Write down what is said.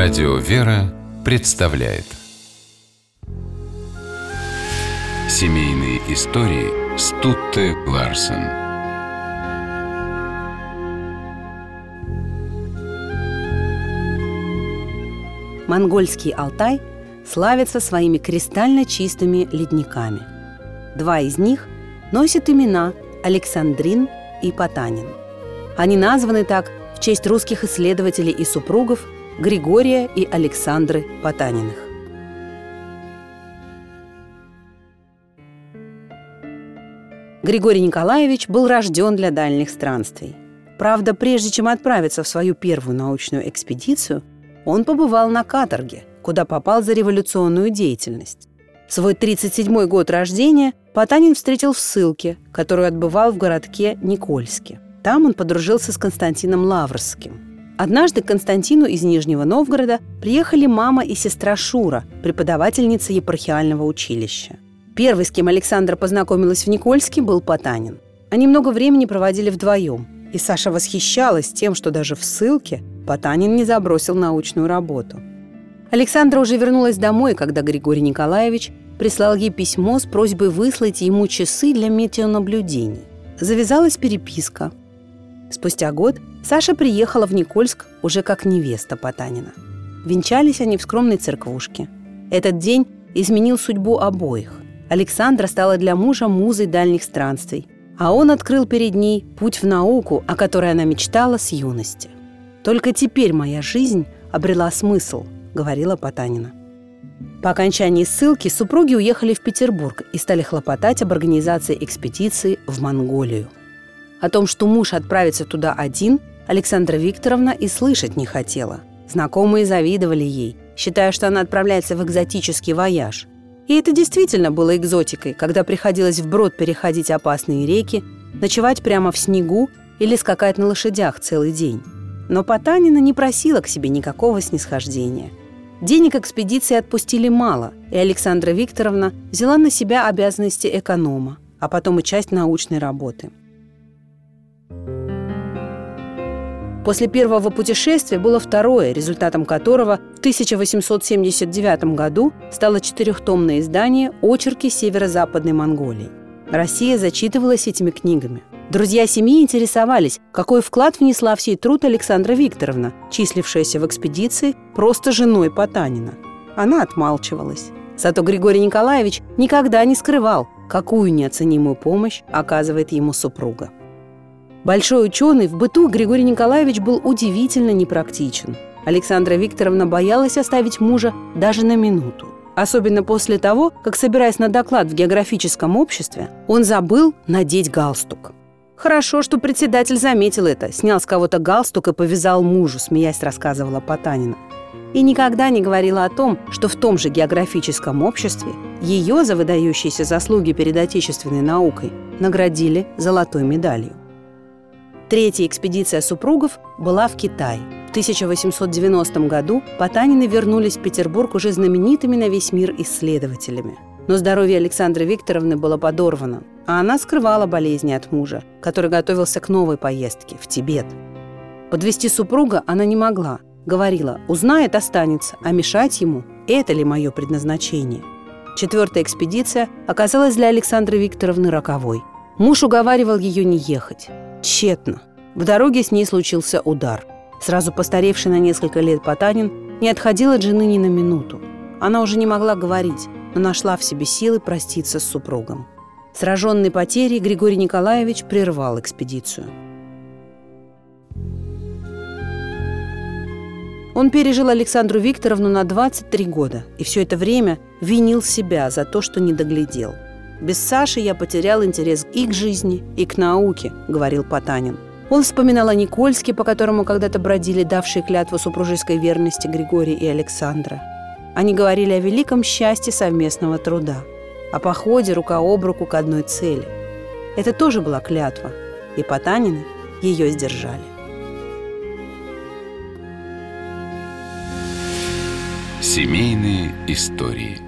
Радио «Вера» представляет Семейные истории Стутте Ларсен Монгольский Алтай славится своими кристально чистыми ледниками. Два из них носят имена Александрин и Потанин. Они названы так в честь русских исследователей и супругов Григория и Александры Потаниных. Григорий Николаевич был рожден для дальних странствий. Правда, прежде чем отправиться в свою первую научную экспедицию, он побывал на каторге, куда попал за революционную деятельность. Свой 37-й год рождения Потанин встретил в ссылке, которую отбывал в городке Никольске. Там он подружился с Константином Лаврским – Однажды к Константину из Нижнего Новгорода приехали мама и сестра Шура, преподавательница епархиального училища. Первый, с кем Александра познакомилась в Никольске, был Потанин. Они много времени проводили вдвоем, и Саша восхищалась тем, что даже в ссылке Потанин не забросил научную работу. Александра уже вернулась домой, когда Григорий Николаевич прислал ей письмо с просьбой выслать ему часы для метеонаблюдений. Завязалась переписка. Спустя год Саша приехала в Никольск уже как невеста Потанина. Венчались они в скромной церквушке. Этот день изменил судьбу обоих. Александра стала для мужа музой дальних странствий, а он открыл перед ней путь в науку, о которой она мечтала с юности. «Только теперь моя жизнь обрела смысл», — говорила Потанина. По окончании ссылки супруги уехали в Петербург и стали хлопотать об организации экспедиции в Монголию. О том, что муж отправится туда один, Александра Викторовна и слышать не хотела. Знакомые завидовали ей, считая, что она отправляется в экзотический вояж. И это действительно было экзотикой, когда приходилось вброд переходить опасные реки, ночевать прямо в снегу или скакать на лошадях целый день. Но Потанина не просила к себе никакого снисхождения. Денег экспедиции отпустили мало, и Александра Викторовна взяла на себя обязанности эконома, а потом и часть научной работы – После первого путешествия было второе, результатом которого в 1879 году стало четырехтомное издание «Очерки северо-западной Монголии». Россия зачитывалась этими книгами. Друзья семьи интересовались, какой вклад внесла в сей труд Александра Викторовна, числившаяся в экспедиции просто женой Потанина. Она отмалчивалась. Зато Григорий Николаевич никогда не скрывал, какую неоценимую помощь оказывает ему супруга. Большой ученый в быту Григорий Николаевич был удивительно непрактичен. Александра Викторовна боялась оставить мужа даже на минуту. Особенно после того, как, собираясь на доклад в географическом обществе, он забыл надеть галстук. Хорошо, что председатель заметил это, снял с кого-то галстук и повязал мужу, смеясь рассказывала Потанина. И никогда не говорила о том, что в том же географическом обществе ее за выдающиеся заслуги перед отечественной наукой наградили золотой медалью. Третья экспедиция супругов была в Китай. В 1890 году Потанины вернулись в Петербург уже знаменитыми на весь мир исследователями. Но здоровье Александры Викторовны было подорвано, а она скрывала болезни от мужа, который готовился к новой поездке в Тибет. Подвести супруга она не могла. Говорила, узнает, останется, а мешать ему – это ли мое предназначение? Четвертая экспедиция оказалась для Александры Викторовны роковой. Муж уговаривал ее не ехать. Тщетно. В дороге с ней случился удар. Сразу постаревший на несколько лет Потанин не отходил от жены ни на минуту. Она уже не могла говорить, но нашла в себе силы проститься с супругом. Сраженный потерей, Григорий Николаевич прервал экспедицию. Он пережил Александру Викторовну на 23 года и все это время винил себя за то, что не доглядел – без Саши я потерял интерес и к жизни, и к науке», — говорил Потанин. Он вспоминал о Никольске, по которому когда-то бродили давшие клятву супружеской верности Григорий и Александра. Они говорили о великом счастье совместного труда, о походе рука об руку к одной цели. Это тоже была клятва, и Потанины ее сдержали. Семейные истории –